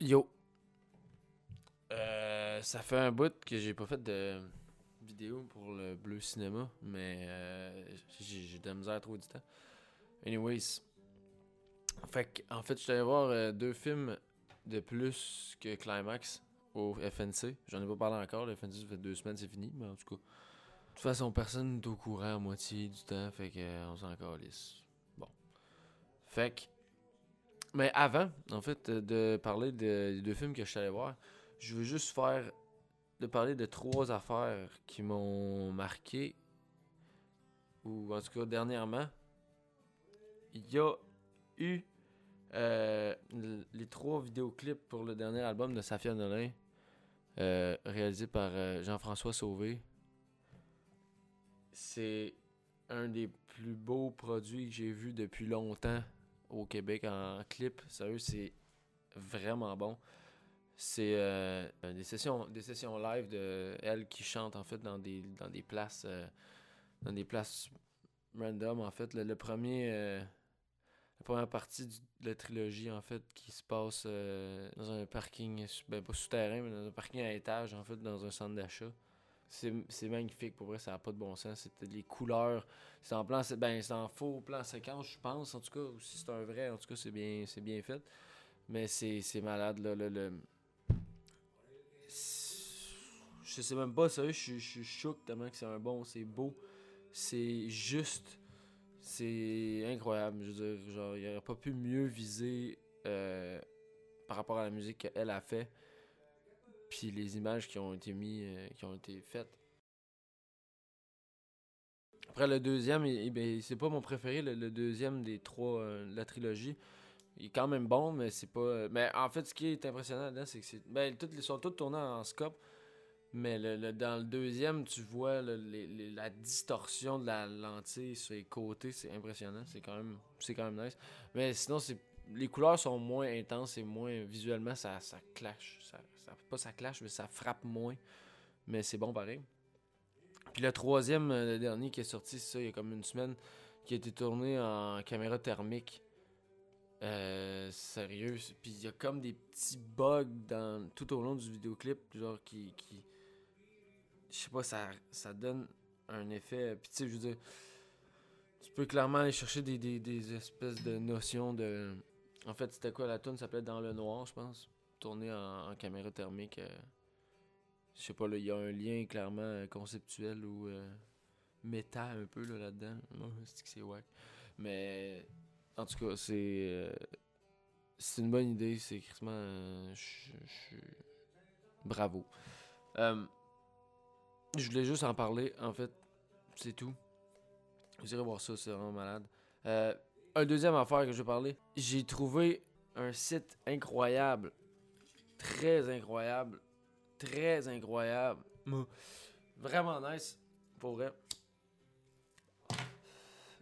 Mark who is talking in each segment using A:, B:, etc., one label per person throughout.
A: Yo. Euh, ça fait un bout que j'ai pas fait de vidéo pour le Bleu Cinéma, mais euh, j'ai de la misère trouver du temps. Anyways. Fait en fait, je suis allé voir euh, deux films de plus que Climax au FNC. J'en ai pas parlé encore, le FNC ça fait deux semaines, c'est fini, mais en tout cas. De toute façon, personne n'est au courant à moitié du temps, fait que euh, s'en calisse. Bon. Fait que. Mais avant, en fait, euh, de parler de- des deux films que je suis allé voir, je veux juste faire. de parler de trois affaires qui m'ont marqué. Ou en tout cas, dernièrement. Il y a eu euh, les trois vidéoclips pour le dernier album de Safia Nolin, euh, réalisé par Jean-François Sauvé. C'est un des plus beaux produits que j'ai vu depuis longtemps au Québec en clip. Sérieux, c'est vraiment bon. C'est euh, des sessions des sessions live de elle qui chante en fait dans des dans des places euh, dans des places random en fait le, premier euh, la première partie du- de la trilogie en fait qui se passe dans un parking ben pas souterrain mais dans un parking à étage en fait dans un centre d'achat c'est magnifique. Pour vrai ça n'a pas de bon sens. C'était les couleurs. C'est en plan ben c'est en faux plan séquence je pense. En tout cas ou si c'est un vrai en tout cas c'est bien c'est bien fait. Mais c'est malade là le, le- je sais même pas sérieux je suis choqué tellement que c'est un bon c'est beau. C'est juste c'est incroyable. Je veux dire, genre, il aurait pas pu mieux viser euh, par rapport à la musique qu'elle a fait. Puis les images qui ont été mises, euh, qui ont été faites. Après le deuxième, ben, c'est pas mon préféré, le, deuxième des trois euh, la trilogie. Il est quand même bon, mais c'est pas. euh, Mais en fait, ce qui est impressionnant là-dedans, c'est que c'est. Ben, toutes, ils sont tous tournés en scope. Mais le, le- dans le deuxième, tu vois le- la distorsion de la lentille sur les côtés, c'est impressionnant. C'est quand même, c'est quand même nice. Mais sinon, c'est les couleurs sont moins intenses et moins visuellement, ça, ça clash. Ça, pas ça clash, mais ça frappe moins. Mais c'est bon pareil. Puis le troisième, euh, le dernier qui est sorti, c'est ça, il y a comme une semaine, qui a été tourné en caméra thermique. Euh, sérieux. Puis il y a comme des petits bugs dans, tout au long du vidéoclip, genre qui. qui je sais pas, ça, donne un effet. Puis tu sais, je veux dire, tu peux clairement aller chercher des espèces de notions de. En fait, c'était quoi la tune Ça s'appelait Dans le Noir, je pense. Tourné en, caméra thermique. euh, je sais pas, il y a un lien clairement euh, conceptuel ou euh, méta un peu là, là-dedans. C'est que c'est wack. Mais en tout cas, c'est. c'est une bonne idée. C'est crissement. je- Bravo. Je voulais juste en parler, en fait. C'est tout. Vous irez voir ça, c'est vraiment malade. Euh, un deuxième affaire que je vais parler. J'ai trouvé un site incroyable. Très incroyable. Très incroyable. Vraiment nice. Pour vrai.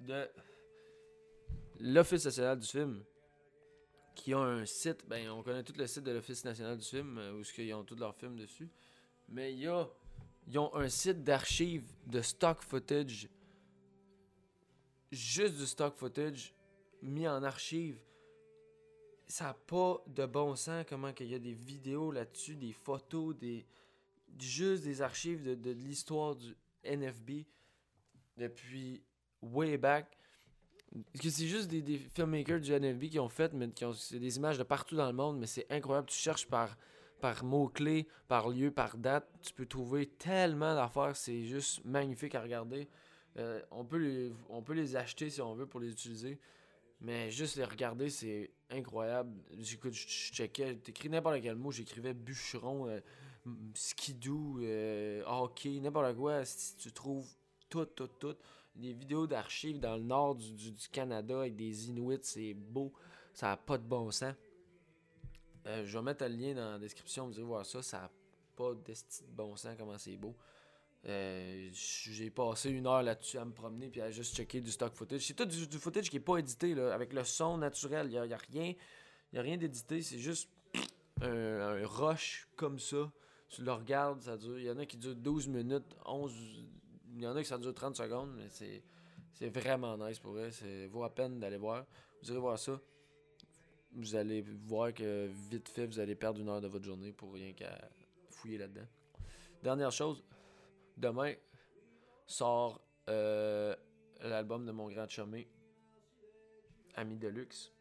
A: De l'Office national du film. Qui ont un site. Ben, on connaît tout le site de l'Office national du film. euh, Où ils ont tous leurs films dessus. Mais y a. Ils ont un site d'archives de stock footage. Juste du stock footage mis en archive. Ça n'a pas de bon sens comment qu'il y a des vidéos là-dessus, des photos, des juste des archives de, de l'histoire du NFB depuis way back. Que c'est juste des, des filmmakers du NFB qui ont fait, mais qui ont des images de partout dans le monde, mais c'est incroyable. Tu cherches par, par mots-clés, par lieu, par date. Tu peux trouver tellement d'affaires, c'est juste magnifique à regarder. Euh, on, peut les, acheter si on veut pour les utiliser. Mais juste les regarder, c'est incroyable. J'écoute, je je checkais, t'écris n'importe quel mot, j'écrivais bûcheron, euh, skidoo, euh, hockey, n'importe quoi. Si tu trouves tout, tout, tout. Des vidéos d'archives dans le nord du, Canada avec des Inuits, c'est beau. Ça n'a pas de bon sens. Euh, je vais mettre le lien dans la description, vous allez voir ça. Ça n'a pas de bon sens, comment c'est beau. Euh, j'ai passé une heure là-dessus à me promener puis à juste checker du stock footage. C'est tout du, footage qui est pas édité là, avec le son naturel. Il y a, a rien, a rien d'édité. C'est juste un, rush comme ça. Tu le regardes, ça dure. Il y en a qui durent 12 minutes, 11. Il y en a qui ça dure 30 secondes, mais c'est c'est vraiment nice pour vrai. C'est vaut la peine d'aller voir. Vous irez voir ça. vous allez voir que vite fait, vous allez perdre une heure de votre journée pour rien qu'à fouiller là-dedans. Dernière chose, demain sort euh, l'album de mon grand chumé, Ami Deluxe.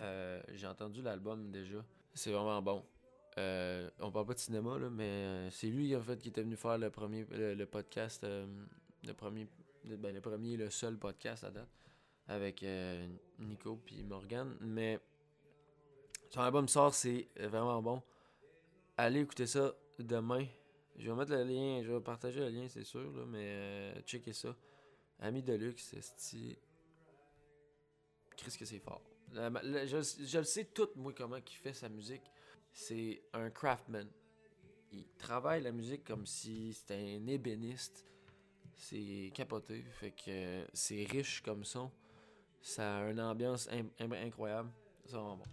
A: Euh, J'ai entendu l'album déjà. C'est vraiment bon. Euh, on parle pas de cinéma, mais euh, c'est lui en fait qui était venu faire le premier le, podcast. le premier. Ben, le premier, le seul podcast à date. Avec Nico puis Morgan. Mais son album sort, c'est vraiment bon. Allez écouter ça demain. Je vais mettre le lien, je vais partager le lien, c'est sûr, là, mais euh, checkez ça. Ami Deluxe, c'est Chris que c'est fort. La- je, le sais tout, moi, comment il fait sa musique. C'est un craftsman. Il travaille la musique comme si c'était un ébéniste. C'est capoté. Fait que c'est riche comme son. Ça a une ambiance im- im- incroyable. Vraiment bon.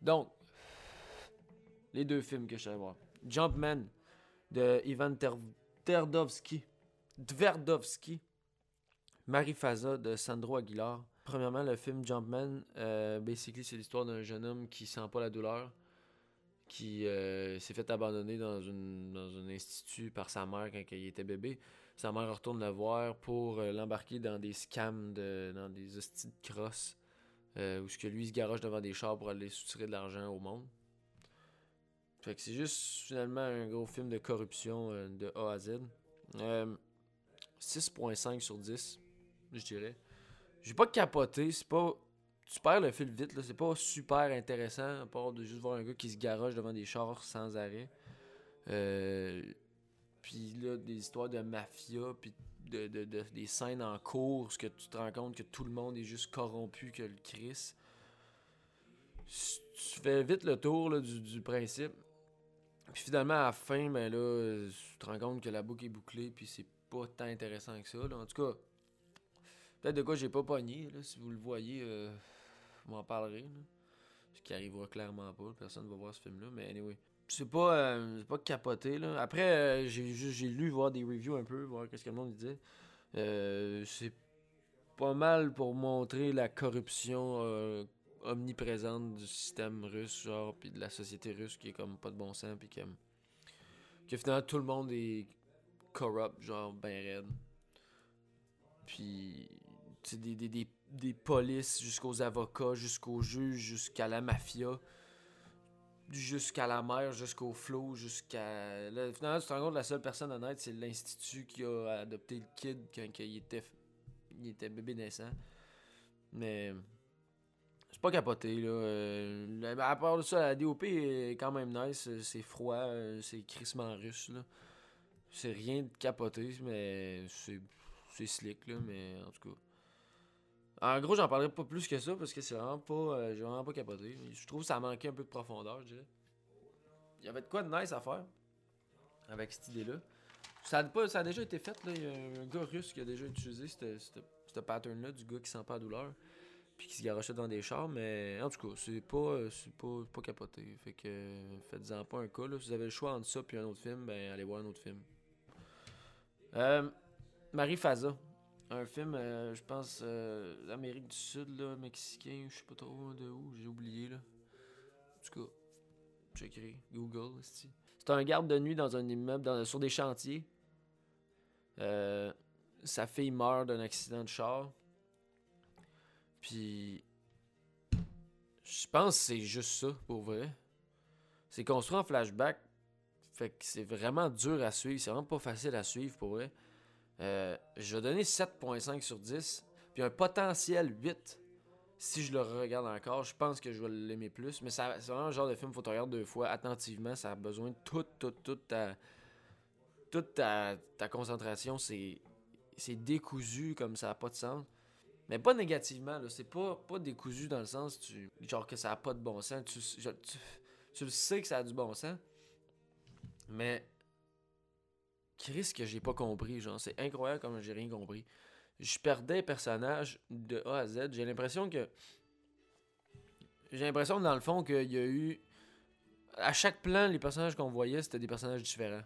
A: Donc, les deux films que je suis voir. Jumpman de Ivan Ter Terdovski. Tverdovski. Marie Faza de Sandro Aguilar. Premièrement, le film Jumpman, euh, basically, c'est l'histoire d'un jeune homme qui sent pas la douleur, qui euh, s'est fait abandonner dans, une, dans un institut par sa mère quand il était bébé. Sa mère retourne le voir pour euh, l'embarquer dans des scams, de, dans des hosties de crosse, euh, où ce que lui se garoche devant des chars pour aller soutirer de l'argent au monde. Fait que c'est juste finalement un gros film de corruption euh, de A à Z. Euh, 6.5 sur 10, je dirais. J'ai pas capoté, c'est pas. Tu perds le fil vite, là. C'est pas super intéressant, à part de juste voir un gars qui se garoche devant des chars sans arrêt. Euh, puis là, des histoires de mafia, puis de, de- de- des scènes en cours, ce que tu te rends compte que tout le monde est juste corrompu que le Chris. Tu fais vite le tour du principe. Puis finalement, à la fin, ben là, tu te rends compte que la boucle est bouclée, puis c'est pas tant intéressant que ça. Là. En tout cas, peut-être de quoi j'ai pas pogné. Là. Si vous le voyez, euh, vous m'en parlerez. Là. Ce qui arrivera clairement pas. Personne va voir ce film-là. Mais anyway. C'est pas, euh, pas capoté. Là. Après, euh, j'ai lu voir des reviews un peu, voir qu'est-ce que le monde disait. Euh, c'est pas mal pour montrer la corruption euh, omniprésente du système russe, genre, puis de la société russe qui est comme pas de bon sens, puis que, que finalement tout le monde est corrupt, genre ben raide. Puis, tu des, des, des, des polices jusqu'aux avocats, jusqu'aux juges, jusqu'à la mafia, jusqu'à la mère, jusqu'au flot, jusqu'à. Finalement, tu te rends compte, la seule personne honnête, c'est l'Institut qui a adopté le kid quand il était, il était bébé naissant. Mais. C'est pas capoté, là. Euh, à part de ça, la DOP est quand même nice. C'est froid, euh, c'est crissement russe, là. C'est rien de capoté, mais c'est slick, là. Mais en tout cas. En gros, j'en parlerai pas plus que ça parce que c'est vraiment pas. euh, J'ai vraiment pas capoté. Je trouve que ça manquait un peu de profondeur, je dirais. Il y avait de quoi de nice à faire avec cette idée-là. Ça a, ça a déjà été fait, là. Il y a un gars russe qui a déjà utilisé ce pattern-là du gars qui sent pas la douleur puis qui se garochait dans des chars, mais en tout cas, c'est pas, euh, pas, pas capoté. Fait que faites-en pas un cas. Là. Si vous avez le choix entre ça puis un autre film, ben allez voir un autre film. Euh, Marie Faza. Un film, euh, je pense, euh, d'Amérique du Sud, là, mexicain, je sais pas trop de où, j'ai oublié. là. En tout cas, j'écris Google. C'est un garde de nuit dans un immeuble sur des chantiers. Sa fille meurt d'un accident de char. Puis, je pense que c'est juste ça, pour vrai. C'est construit en flashback. Fait que c'est vraiment dur à suivre. C'est vraiment pas facile à suivre, pour vrai. Euh, je vais donner 7.5 sur 10. Puis un potentiel 8. Si je le regarde encore, je pense que je vais l'aimer plus. Mais c'est vraiment le genre de film faut que tu regardes deux fois attentivement. Ça a besoin de toute, toute, toute ta, toute ta, concentration. C'est décousu comme ça n'a pas de sens. Mais pas négativement, là. C'est pas, pas décousu dans le sens tu, genre que ça a pas de bon sens. Tu, tu, tu le sais que ça a du bon sens. Mais. Chris, que j'ai pas compris, genre. C'est incroyable comme j'ai rien compris. Je perdais les personnages de A à Z. J'ai l'impression que. J'ai l'impression, dans le fond, qu'il y a eu. À chaque plan, les personnages qu'on voyait, c'était des personnages différents.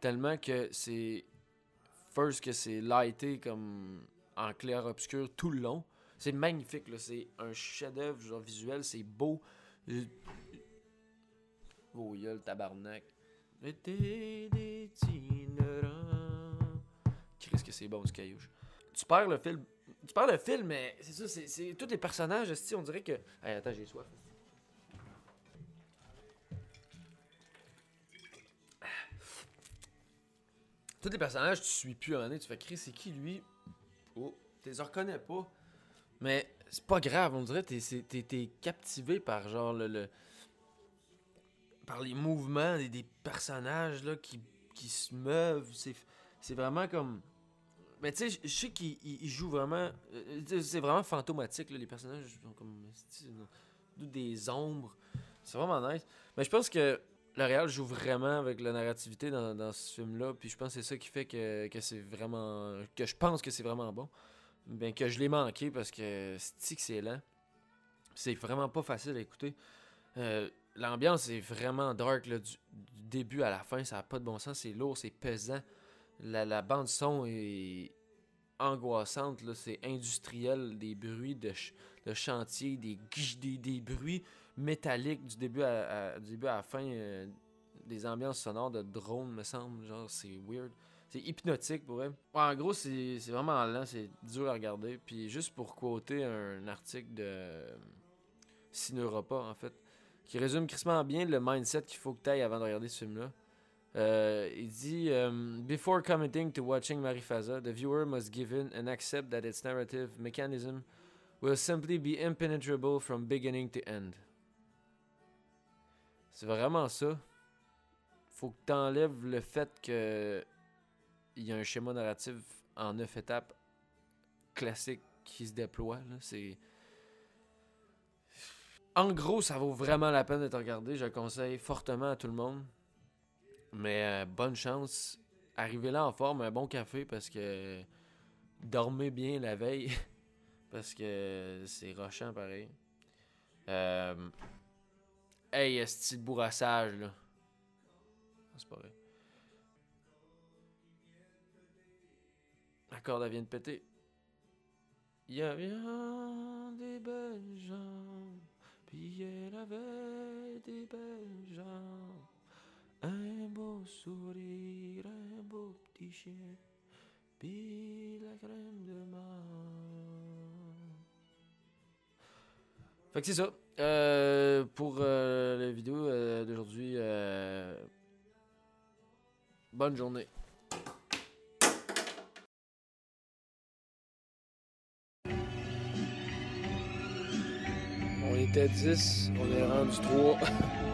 A: Tellement que c'est. First, que c'est lighté comme en clair-obscur tout le long. C'est magnifique. C'est un chef-d'œuvre, visuel, c'est beau. Oh, le tabarnak. Qu'est-ce que c'est bon, ce caillouche. Tu perds le fil. Tu perds le fil, mais c'est ça, c'est-. Tous les personnages, on dirait que. Hey, attends, j'ai soif. Tous les personnages, tu suis plus à un moment tu fais Chris, c'est qui lui? Tu les reconnais pas. Mais c'est pas grave, on dirait t'es- t'es captivé par genre le, le- par les mouvements des, personnages là qui, qui se meuvent. C'est vraiment comme. Mais tu sais, je- sais qu'ils ils- ils jouent vraiment. euh, C'est vraiment fantomatique, là, les personnages sont comme. Des ombres. C'est vraiment nice. Mais je pense que le réal joue vraiment avec la narrativité dans, dans ce film-là. Puis je pense que c'est ça qui fait que, que c'est vraiment. que je pense que c'est vraiment bon. Ben, que je l'ai manqué parce que c'est que c'est lent. C'est vraiment pas facile à écouter. Euh, L'ambiance est vraiment dark là, du, début à la fin. Ça n'a pas de bon sens. C'est lourd, c'est pesant. La, la bande son est angoissante. C'est industriel. Des bruits de, ch- de chantier, des, des, des bruits métalliques du début à, du début à la fin. euh, des ambiances sonores de drones, me semble. Genre, c'est weird. C'est hypnotique pour elle. en gros, c'est vraiment lent, c'est dur à regarder. Puis juste pour quoter un article de Cineuropa, en fait, qui résume crissement bien le mindset qu'il faut que tu ailles avant de regarder ce film-là. Euh, il dit euh, Before committing to watching Marifaza, the viewer must give in and accept that its narrative mechanism will simply be impenetrable from beginning to end. C'est vraiment ça. Faut que tu enlèves le fait que il y a un schéma narratif en neuf étapes classique qui se déploie. C'est. En gros, ça vaut vraiment la peine d'être regardé. Je le conseille fortement à tout le monde. Mais euh, bonne chance. Arrivez là en forme, un bon café parce que dormez bien la veille. parce que c'est rochant pareil. Euh... Hey, ce bourrassage là. C'est pas vrai. Corde vient de péter. Il y avait des belles gens, puis elle avait des belles gens. Un beau sourire, un beau petit chien, puis la crème de menthe. Fait que c'est ça. Euh, pour euh, la vidéo euh, d'aujourd'hui, bonne journée. Était 10, on est rendu 3.